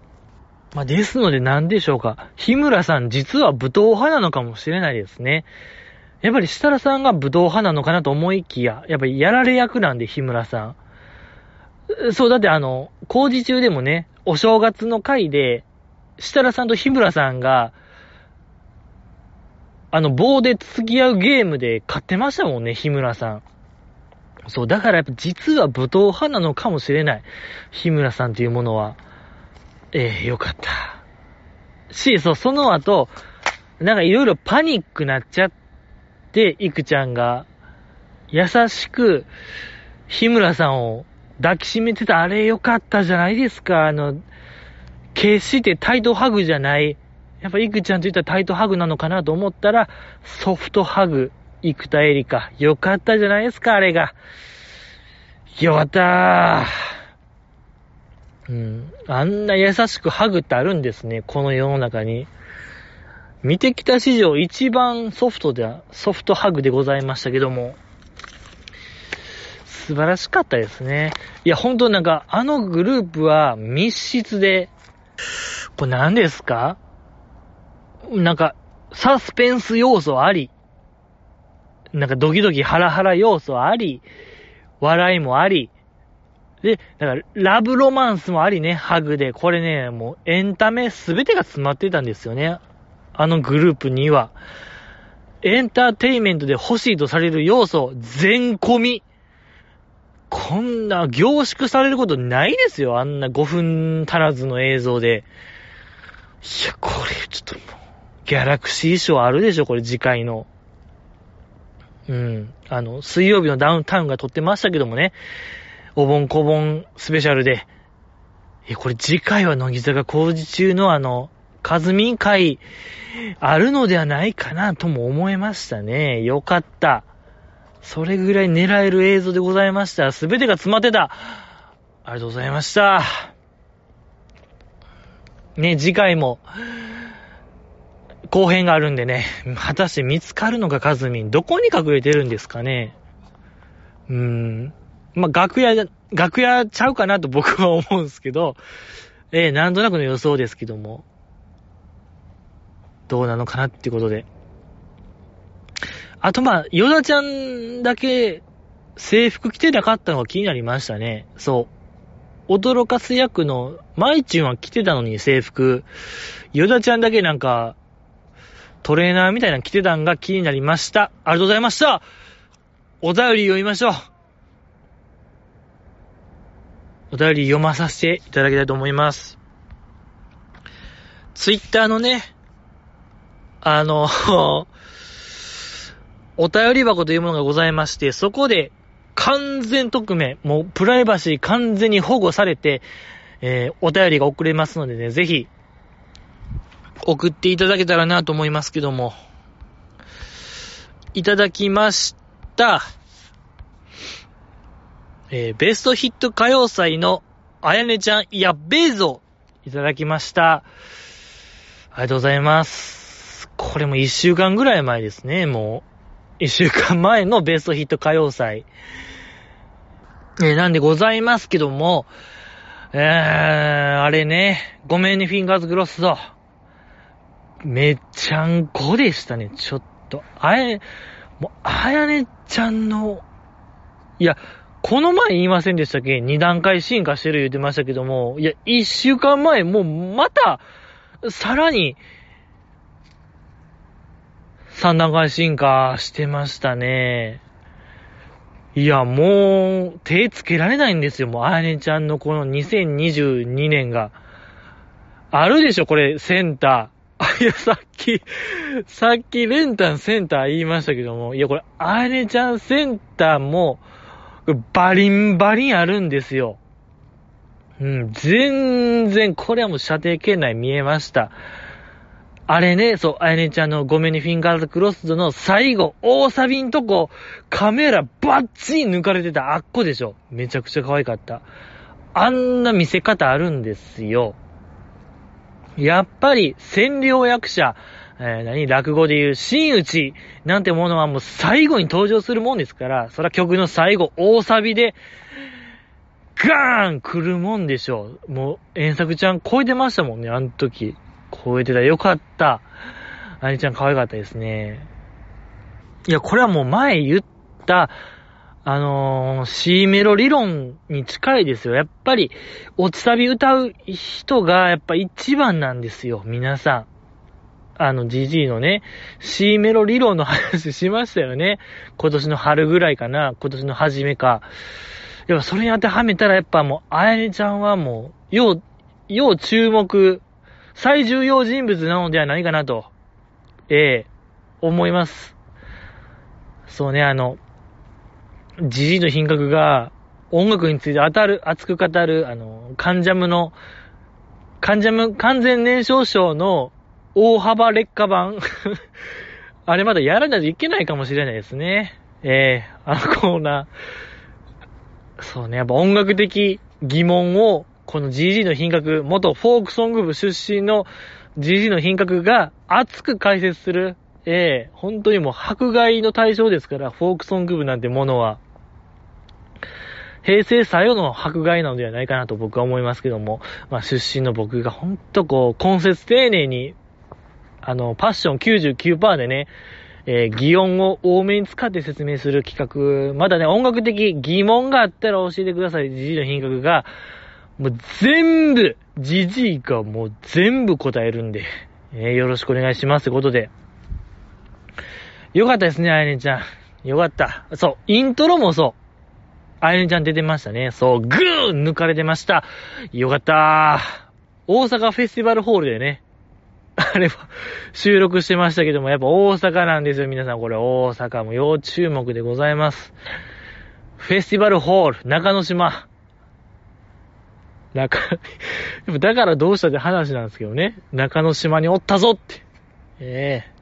まあ、ですので何でしょうか。日村さん実は武闘派なのかもしれないですね。やっぱり設楽さんが武闘派なのかなと思いきや、やっぱりやられ役なんで、日村さん。そう、だってあの、工事中でもね、お正月の回で、設楽さんと日村さんが、あの、棒で付き合うゲームで勝ってましたもんね、日村さん。そう、だからやっぱ実は武闘派なのかもしれない。日村さんというものは。ええー、よかった。し、そう、その後、なんかいろいろパニックなっちゃって、いくちゃんが、優しく、日村さんを抱きしめてたあれよかったじゃないですか。あの、決してタイトハグじゃない、やっぱ、イクちゃんと言ったらタイトハグなのかなと思ったら、ソフトハグ、イクタエリカ。よかったじゃないですか、あれが。よかった。うん。あんな優しくハグってあるんですね、この世の中に。見てきた史上一番ソフトでは、ソフトハグでございましたけども。素晴らしかったですね。いや、ほんとなんか、あのグループは密室で、これ何ですか？なんか、サスペンス要素あり、なんかドキドキハラハラ要素あり、笑いもあり、で、だから、ラブロマンスもありね、ハグで。これね、もうエンタメすべてが詰まってたんですよね。あのグループには。エンターテイメントで欲しいとされる要素、全込み。こんな凝縮されることないですよ。あんな5分足らずの映像で。いや、これちょっともう、ギャラクシー賞あるでしょ、これ次回の。うん。あの、水曜日のダウンタウンが撮ってましたけどもね。お盆小盆スペシャルで。え、これ次回は乃木坂工事中のあの、カズミン会、あるのではないかなとも思いましたね。よかった。それぐらい狙える映像でございました。すべてが詰まってた。ありがとうございました。ね、次回も、後編があるんでね、果たして見つかるのか、カズミン。どこに隠れてるんですかね。うーん。まあ、楽屋、楽屋ちゃうかなと僕は思うんですけど、えー、なんとなくの予想ですけども、どうなのかなっていうことで。あとまあ、ヨダちゃんだけ制服着てなかったのが気になりましたね。そう。驚かす役の、マイチュンは着てたのに制服。ヨダちゃんだけなんか、トレーナーみたいなの着てたんが気になりました。ありがとうございました。お便り読みましょう。お便り読まさせていただきたいと思います。ツイッターのね、あの、お便り箱というものがございまして、そこで完全匿名、もうプライバシー完全に保護されて、えー、お便りが送れますのでね、ぜひ、送っていただけたらなと思いますけども。いただきました。えー、ベストヒット歌謡祭のあやねちゃん、やっべえぞいただきました。ありがとうございます。これも一週間ぐらい前ですね、もう。一週間前のベストヒット歌謡祭。えー、なんでございますけども、えー、あれね、ごめんね、フィンガーズグロスド。めっちゃんこでしたね、ちょっと。あや、もう、あやねちゃんの、いや、この前言いませんでしたっけ？二段階進化してる言ってましたけども、いや、一週間前、もうまた、さらに、三段階進化してましたね。いや、もう、手つけられないんですよ。もう、あやねちゃんのこの2022年が。あるでしょ、これ、センター。あ、いや、さっき、さっき、レンタンセンター言いましたけども、いや、これ、あやねちゃんセンターも、バリンバリンあるんですよ。うん、全然、これはもう射程圏内見えました。あれね、そう、あやねちゃんのごめんねフィンガーズクロスの最後、大サビんとこ、カメラバッチリ抜かれてたあっこでしょ。めちゃくちゃ可愛かった。あんな見せ方あるんですよ。やっぱり、占領役者、えー、何？落語で言う、真打ちなんてものはもう最後に登場するもんですから、そら曲の最後、大サビで、ガーン来るもんでしょう。もう、遠作ちゃん超えてましたもんね、あの時。超えてた。よかった。あにちゃん可愛かったですね。いや、これはもう前言った、あのー、C メロ理論に近いですよ。やっぱり、落ちサビ歌う人が、やっぱ一番なんですよ、皆さん。あの、GG のね、C メロ理論の話しましたよね。今年の春ぐらいかな、今年の初めか。やっぱそれに当てはめたらやっぱもう、あやねちゃんはもう、要、要注目、最重要人物なのではないかなと、ええ思います。そうね、あの、GG の品格が音楽について当たる、熱く語る、あの、カンジャムの、カンジャム完全燃焼症の大幅劣化版 あれまだやらないといけないかもしれないですね。ええー、あのコーナー。そうね、やっぱ音楽的疑問を、この GG の品格、元フォークソング部出身の GG の品格が熱く解説する。ええー、本当にもう迫害の対象ですから、フォークソング部なんてものは。平成左右の迫害なのではないかなと僕は思いますけども、まあ出身の僕がほんとこう、根節丁寧にあの、パッション99%でね、えー、擬音を多めに使って説明する企画、まだね、音楽的疑問があったら教えてください。じじいの品格が、もう全部、じじいがもう全部答えるんで、えー、よろしくお願いしますってことで。よかったですね、あやねちゃん。よかった。そう、イントロもそう。あやねちゃん出てましたね。そう、ぐー抜かれてました。よかった大阪フェスティバルホールでね、あれは収録してましたけども、やっぱ大阪なんですよ、皆さん。これ大阪も要注目でございます。フェスティバルホール、中之島。中、だからどうしたって話なんですけどね。中之島におったぞって。ええ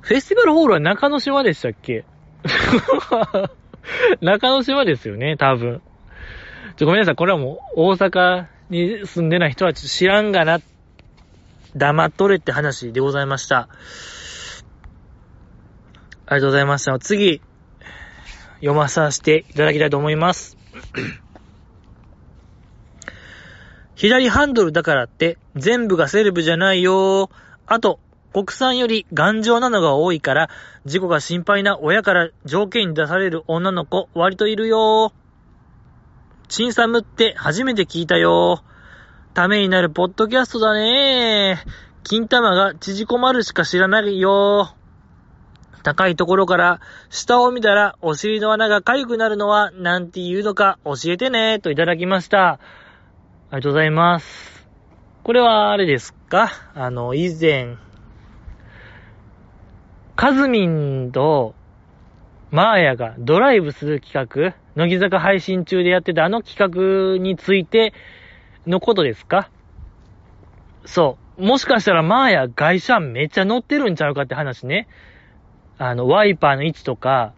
フェスティバルホールは中之島でしたっけ？中之島ですよね、多分。ちょ、ごめんなさい。これはもう大阪に住んでない人はちょっと知らんがな。黙っとれって話でございました。ありがとうございました。次、読まさせていただきたいと思います。左ハンドルだからって全部がセレブじゃないよ。あと、国産より頑丈なのが多いから、事故が心配な親から条件に出される女の子割といるよ。チンサムって初めて聞いたよ。ためになるポッドキャストだね。金玉が縮こまるしか知らないよ。高いところから下を見たらお尻の穴が痒くなるのはなんて言うのか教えてね。といただきました。ありがとうございます。これはあれですか？あの、以前、カズミンとマーヤがドライブする企画、乃木坂配信中でやってたあの企画についてのことですか？そう。もしかしたらマーヤ外車めっちゃ乗ってるんちゃうかって話ね。あの、ワイパーの位置とか、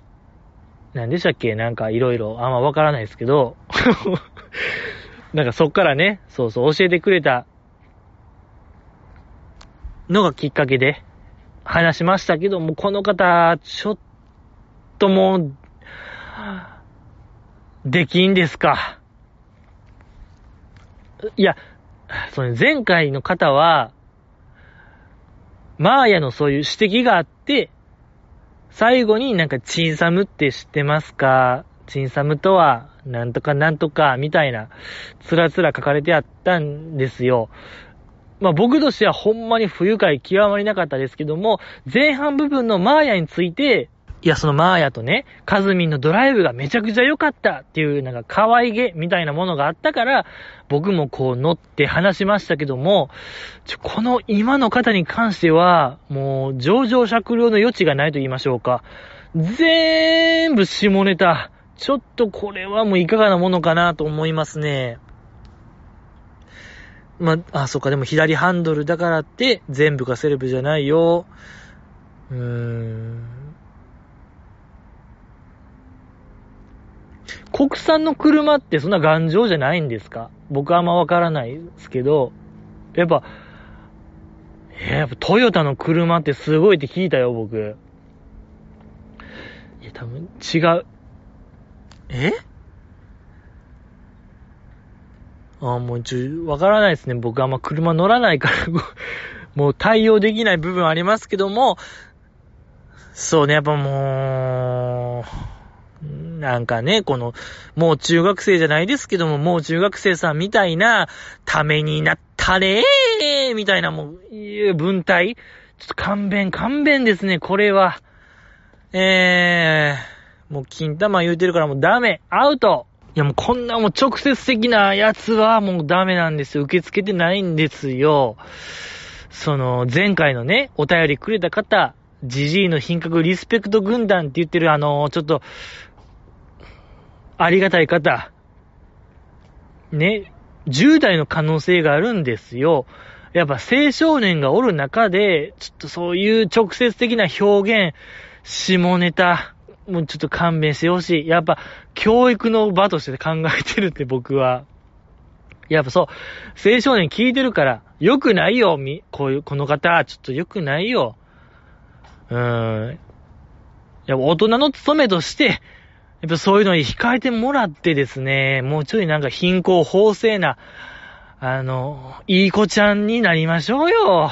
何でしたっけ？なんかいろいろあんまわからないですけど、なんかそっからね、そうそう教えてくれたのがきっかけで、話しましたけども、この方、ちょっともう、できんですか？いや、その前回の方は、マーヤのそういう指摘があって、最後になんかチンサムって知ってますか？チンサムとは、なんとかなんとか、みたいな、つらつら書かれてあったんですよ。まあ僕としてはほんまに不愉快極まりなかったですけども、前半部分のマーヤについて、いや、そのマーヤとね、カズミンのドライブがめちゃくちゃ良かったっていう、なんか可愛げみたいなものがあったから、僕もこう乗って話しましたけども、ちょ、この今の方に関しては、もう上場酌量の余地がないと言いましょうか。全部下ネタ。ちょっとこれはもういかがなものかなと思いますね。まあ、そっか、でも左ハンドルだからって全部がセレブじゃないよ。うーん。国産の車ってそんな頑丈じゃないんですか？僕はあんまわからないですけど、やっぱ、えー、やっぱトヨタの車ってすごいって聞いたよ、僕。いや、多分違う。え？あもうちょ、わからないですね。僕あんま車乗らないから もう対応できない部分ありますけども、そうね、やっぱもう、なんかね、この、もう中学生じゃないですけども、もう中学生さんみたいな、ためになったねーみたいなもう、文体ちょっと勘弁、勘弁ですね、これは。えー、もう金玉言うてるからもうダメ、アウトいやもうこんなもう直接的なやつはもうダメなんですよ。受け付けてないんですよ。その、前回のね、お便りくれた方、ジジイの品格リスペクト軍団って言ってるあの、ちょっと、ありがたい方、ね、10代の可能性があるんですよ。やっぱ青少年がおる中で、ちょっとそういう直接的な表現、下ネタ、もうちょっと勘弁してほしい。やっぱ、教育の場として考えてるって僕は。やっぱそう、青少年聞いてるから、良くないよ、み、こういう、この方、ちょっと良くないよ。うーん。やっぱ大人の務めとして、やっぱそういうのに控えてもらってですね、もうちょいなんか貧困法制な、あの、いい子ちゃんになりましょうよ。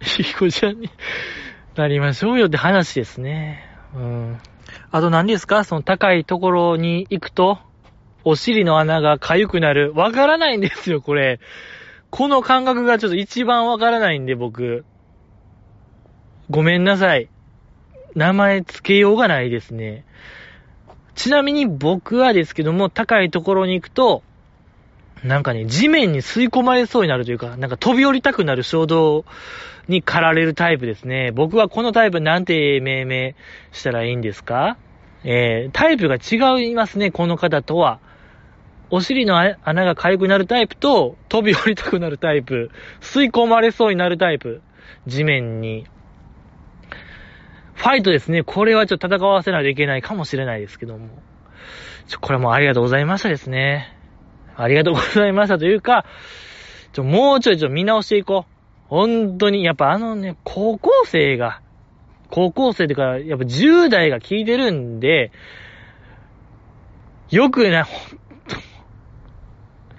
いい子ちゃんになりましょうよって話ですね。うん。あと何ですか？その高いところに行くと、お尻の穴が痒くなる。わからないんですよ、これ。この感覚がちょっと一番わからないんで、僕。ごめんなさい。名前付けようがないですね。ちなみに僕はですけども、高いところに行くと、なんかね、地面に吸い込まれそうになるというか、なんか飛び降りたくなる衝動に駆られるタイプですね。僕はこのタイプなんて命名したらいいんですか？えー、タイプが違いますね、この方とは。お尻の穴が痒くなるタイプと、飛び降りたくなるタイプ、吸い込まれそうになるタイプ、地面に。ファイトですね。これはちょっと戦わせないといけないかもしれないですけども。ちょ、これもありがとうございましたですね。ありがとうございましたというか、ちょ、もうちょいちょ、見直していこう。本当に、やっぱあのね、高校生が、高校生というか、やっぱ10代が聞いてるんで、よくない、ほんと、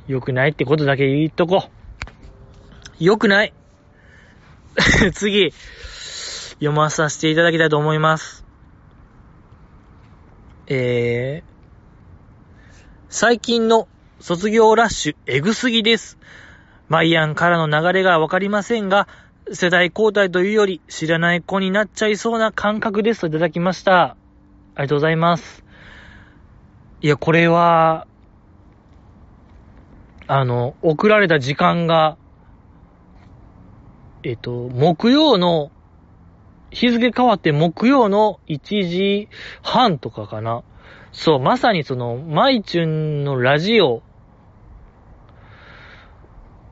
よくないってことだけ言っとこう。よくない。次、読まさせていただきたいと思います。えー、最近の卒業ラッシュ、エグすぎです。マイアンからの流れがわかりませんが、世代交代というより知らない子になっちゃいそうな感覚ですといただきました。ありがとうございます。いや、これは、あの、送られた時間が、えっと、木曜の、日付変わって木曜の1時半とかかな。そう、まさにその、マイチュンのラジオ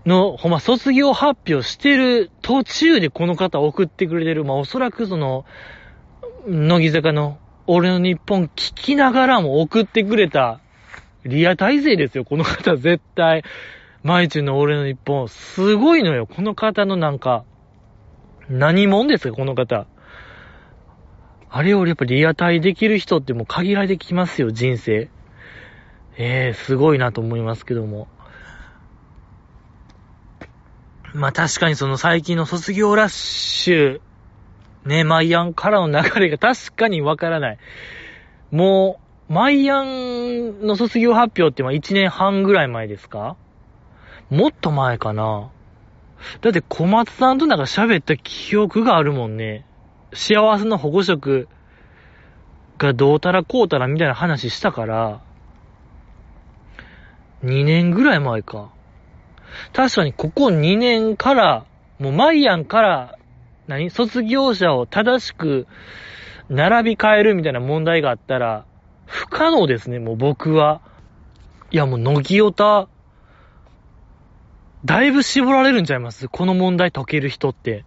の、ほんま、卒業発表してる途中でこの方送ってくれてる。まあ、おそらくその、乃木坂の俺の日本聞きながらも送ってくれたリア体勢ですよ、この方絶対。マイチュンの俺の日本。すごいのよ、この方のなんか、何者ですか、この方。あれよりやっぱリアタイできる人ってもう限られてきますよ、人生。ええー、すごいなと思いますけども。まあ確かにその最近の卒業ラッシュ、ね、マイアンからの流れが確かにわからない。もう、マイアンの卒業発表ってまあ1年半ぐらい前ですか？もっと前かな？だって小松さんとなんか喋った記憶があるもんね。幸せの保護色がどうたらこうたらみたいな話したから、2年ぐらい前か。確かにここ2年から、もうマイアンから、何卒業者を正しく並び替えるみたいな問題があったら、不可能ですね、もう僕は。いや、もう、乃木オタ、だいぶ絞られるんちゃいます？この問題解ける人って。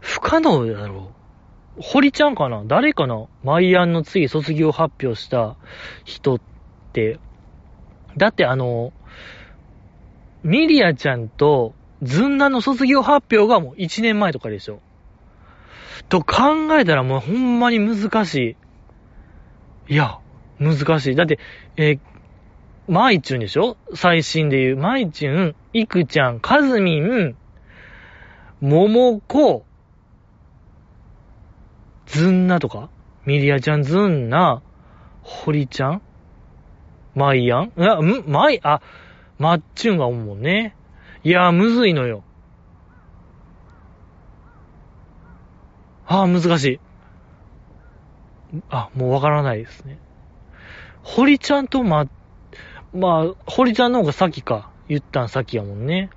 不可能だろう。堀ちゃんかな？誰かな？マイアンの次卒業発表した人って。だってあの、ミリアちゃんとズンナの卒業発表がもう1年前とかでしょ。と考えたらもうほんまに難しい。いや、難しい。だって、えー、マイチュンでしょ？最新で言う。マイチュン、イクちゃん、カズミン、モモコ、ズンナとか？ミリアちゃん、ズンナ、ホリちゃんマイアンいや、んマイ、あ、マッチュンが思うもんね。いやー、むずいのよ。ああ、難しい。あ、もうわからないですね。堀ちゃんとま、まあ、堀ちゃんの方が先か。言ったん先やもんね。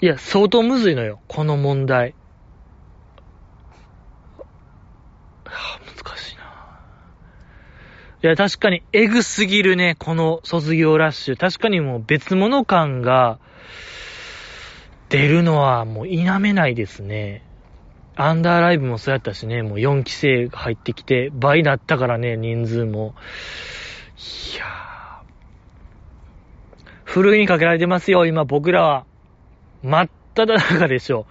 いや、相当むずいのよ。この問題。はあ、難しい。いや、確かに、エグすぎるね、この卒業ラッシュ。確かにもう別物感が出るのはもう否めないですね。アンダーライブもそうやったしね、もう4期生が入ってきて、倍だったからね、人数も。いやー。ふるいにかけられてますよ、今僕らは。真っ只中でしょ。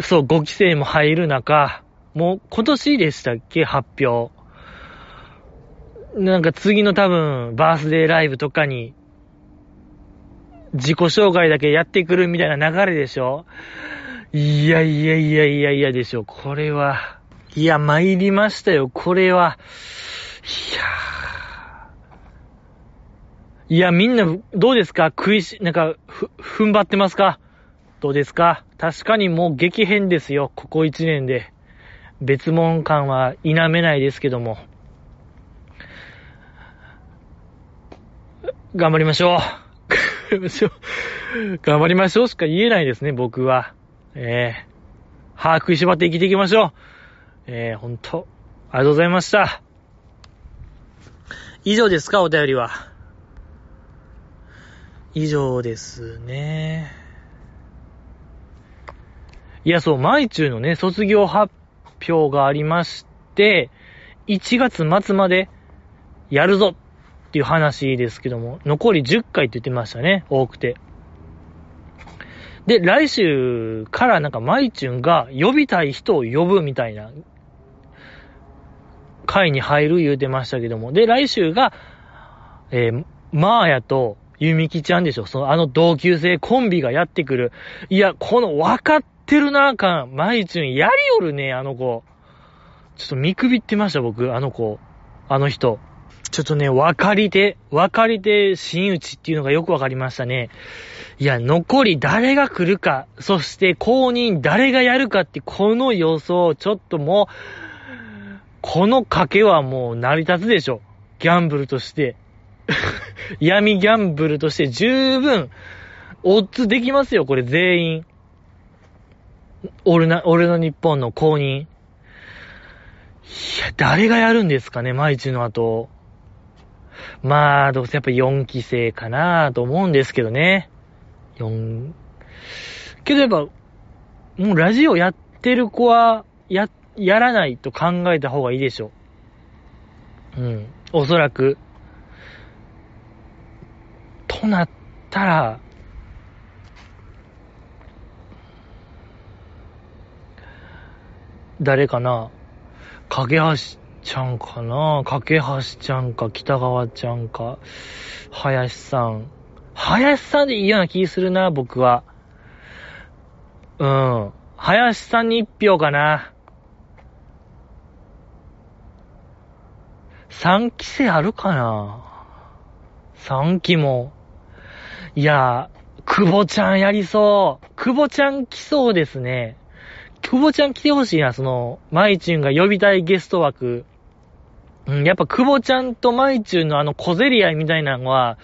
そう、5期生も入る中、もう今年でしたっけ、発表。なんか次の多分、バースデーライブとかに、自己紹介だけやってくるみたいな流れでしょ？いやいやいやいやいやでしょ。これは。いや、参りましたよ。これは。いやいや、みんな、どうですか？食いし、なんか、ふ、踏ん張ってますか？どうですか？確かにもう激変ですよ。ここ一年で。別物感は否めないですけども。頑張りましょう。頑張りましょう。頑張りましょうしか言えないですね、僕は。ええー、歯食いしばって生きていきましょう。ええー、ほんと、ありがとうございました。以上ですか、お便りは。以上ですね。いや、そう、マイチュのね、卒業発表がありまして、1月末までやるぞっていう話ですけども、残り10回って言ってましたね、多くて。で、来週からなんかマイチュンが呼びたい人を呼ぶみたいな会に入る言うてましたけども。で、来週が、えー、マーヤとユミキちゃんでしょ。そのあの同級生コンビがやってくる。いや、この分かってるな感、マイチュンやりおるね、あの子。ちょっと見くびってました、僕、あの子。あの人。ちょっとね、分かり手、分かり手、真打ちっていうのがよく分かりましたね。いや、残り誰が来るか、そして公認誰がやるかって、この予想、ちょっともう、この賭けはもう成り立つでしょ。ギャンブルとして。闇ギャンブルとして十分、オッズできますよ、これ全員。俺な、俺の日本の公認。いや、誰がやるんですかね、毎日の後。まあ、どうせやっぱ4期生かなと思うんですけどね。4、けどやっぱ、もうラジオやってる子は、や、やらないと考えた方がいいでしょ。ううん。おそらく。となったら、誰かな？架橋ちゃんかな？架橋ちゃんか北川ちゃんか林さん。林さんでいいような気するな、僕は。うん。林さんに一票かな。3期生あるかな ?3 期も。いや、久保ちゃんやりそう。久保ちゃん来そうですね。久保ちゃん来てほしいな、その、マイチュンが呼びたいゲスト枠。うん、やっぱ久保ちゃんとマイチュンのあの小競り合いみたいなのは、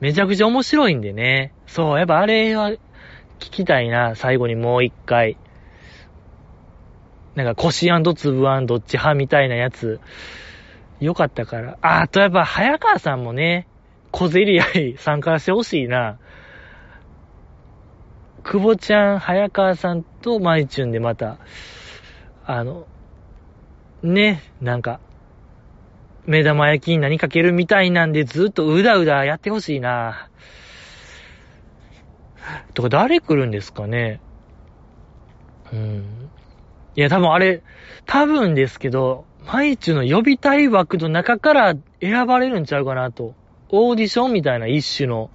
めちゃくちゃ面白いんでね。そう、やっぱあれは聞きたいな、最後にもう一回。なんか、コシつぶあんどっち派みたいなやつ。よかったから。あ、あとやっぱ、早川さんもね、小競り合い参加してほしいな。久保ちゃん、早川さんとマイチュンでまた、あの、ね、なんか、目玉焼きに何かけるみたいなんでずっとうだうだやってほしいな。とか誰来るんですかねうん。いや、多分あれ、多分ですけど、マイチュの呼びたい枠の中から選ばれるんちゃうかなと。オーディションみたいな一種の。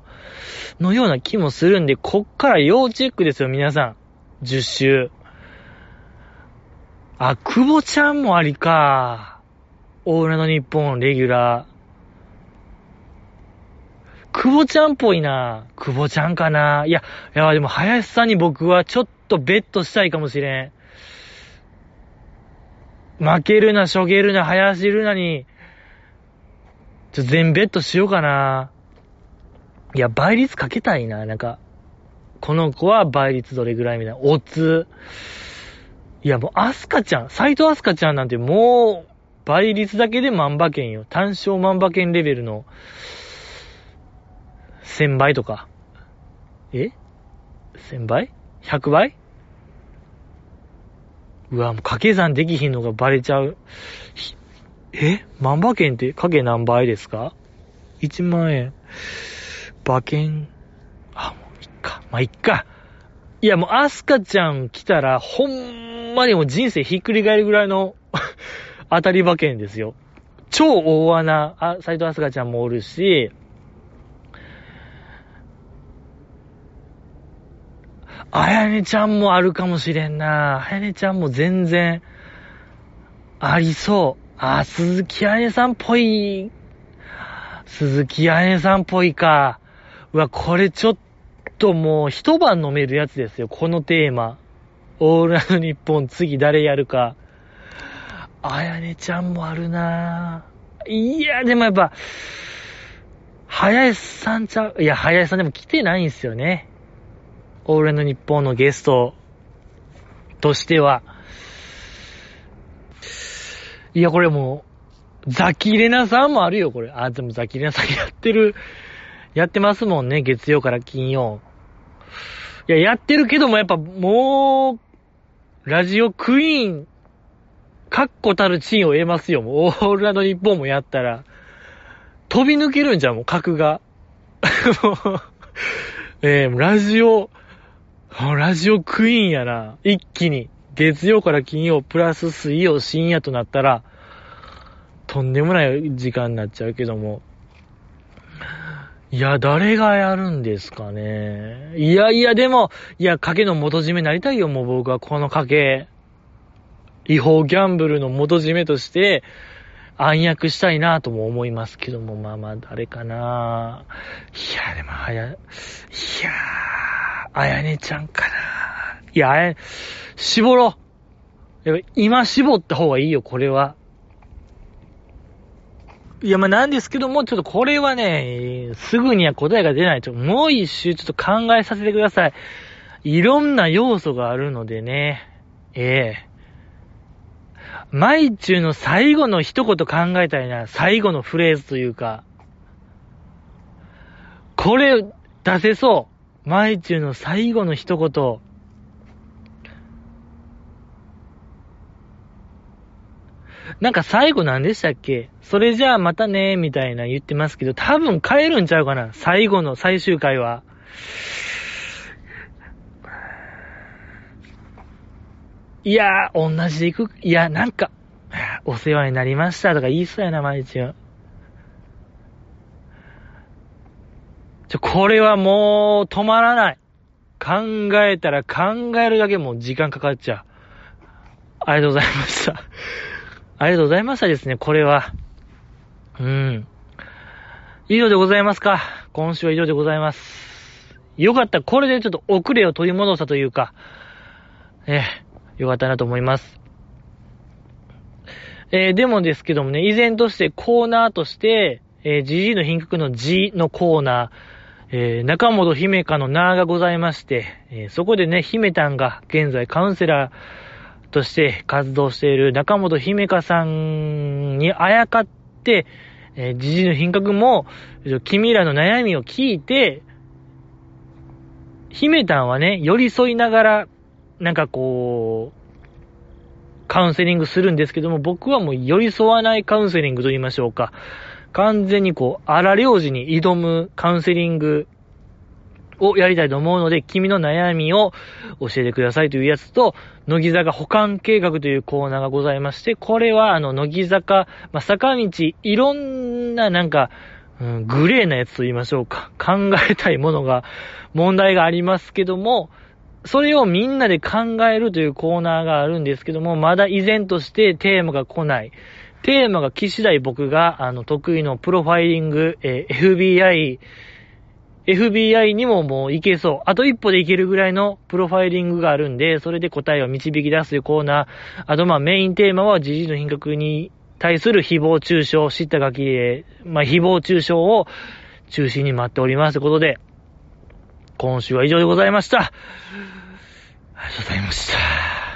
のような気もするんで、こっから要チェックですよ、皆さん。10週。あ、久保ちゃんもありか。オーラの日本レギュラー。久保ちゃんっぽいな。久保ちゃんかな。いや、いや、でも林さんに僕はちょっとベットしたいかもしれん。負けるな、しょげるな、林るなに、ちょ、全ベットしようかな。いや、倍率かけたいな、なんか。この子は倍率どれぐらいみたいな。オツ。いや、もう、アスカちゃん、斎藤アスカちゃんなんてもう、倍率だけで万馬券よ。単勝万馬券レベルの、1000倍とか。え ?1000 倍 ?100 倍？うわ、もう掛け算できひんのがバレちゃう。え？万馬券って掛け何倍ですか ?1 万円。馬券、あ、もういっか。まあ、いっか。いや、もう、アスカちゃん来たら、ほんまにもう人生ひっくり返るぐらいの当たり馬券ですよ。超大穴、あ、斎藤アスカちゃんもおるし、あやねちゃんもあるかもしれんな。あやねちゃんも全然、ありそう。あ、鈴木あやねさんっぽい。鈴木あやねさんっぽいか。うわ、これちょっともう一晩飲めるやつですよ。このテーマ。オールナイトニッポン次誰やるか。あやねちゃんもあるなぁいや、でもやっぱ、林さんちゃう、いや、林さんでも来てないんすよね。オールナイトニッポンのゲストとしては。いや、これもう、ザキレナさんもあるよ、これ。あ、でもザキレナさん やってる、やってますもんね、月曜から金曜。いや、やってるけども、やっぱもう、ラジオクイーン、確固たる地位を得ますよ。もう、オールナイトニッポンもやったら。飛び抜けるんじゃん、もう、格が。もうえー、ラジオ、ラジオクイーンやな。一気に。月曜から金曜プラス水曜深夜となったら、とんでもない時間になっちゃうけども。いや、誰がやるんですかね。いやいや、でも、いや、賭けの元締めになりたいよ、もう僕はこの賭け。違法ギャンブルの元締めとして、暗躍したいなとも思いますけども、まあまあ、誰かないや、でも、あや、いやあやねちゃんかないや、あや、絞ろう。やっぱ今絞った方がいいよ、これは。いや、まあなんですけども、ちょっとこれはね、すぐには答えが出ない。ちょもう一周ちょっと考えさせてください。いろんな要素があるのでね。ええマイチューの最後の一言考えたいな。最後のフレーズというか。これ、出せそう。マイチューの最後の一言。なんか最後何でしたっけ？それじゃあまたね、みたいな言ってますけど、多分変えるんちゃうかな最後の最終回は。いやー、同じで行く。いや、なんか、お世話になりましたとか言いそうやな、毎日は。ちょ、これはもう止まらない。考えたら考えるだけもう時間かかっちゃう。ありがとうございました。ありがとうございましたですね、これは。うん。以上でございますか。今週は以上でございます。よかった。これでちょっと遅れを取り戻したというか、えー、よかったなと思います。えー、でもですけどもね、依然としてコーナーとして、えー、GG の品格の G のコーナー、えー、中本姫香の名がございまして、えー、そこでね、姫たんが現在カウンセラー、として活動している中本姫香さんにあやかって、えー、時事の品格も、君らの悩みを聞いて、姫たんはね、寄り添いながら、なんかこう、カウンセリングするんですけども、僕はもう寄り添わないカウンセリングと言いましょうか。完全にこう、荒領事に挑むカウンセリングをやりたいと思うので、君の悩みを教えてくださいというやつと、乃木坂保管計画というコーナーがございまして、これはあの、乃木坂、まあ、坂道、いろんななんか、うん、グレーなやつと言いましょうか。考えたいものが、問題がありますけども、それをみんなで考えるというコーナーがあるんですけども、まだ依然としてテーマが来ない。テーマが来次第僕が、あの、得意のプロファイリング、えー、FBI、FBI にももういけそう。あと一歩でいけるぐらいのプロファイリングがあるんで、それで答えを導き出すというコーナー。あとまあメインテーマは時事の品格に対する誹謗中傷、知った書きで、まあ誹謗中傷を中心に待っておりますということで、今週は以上でございました。ありがとうございました。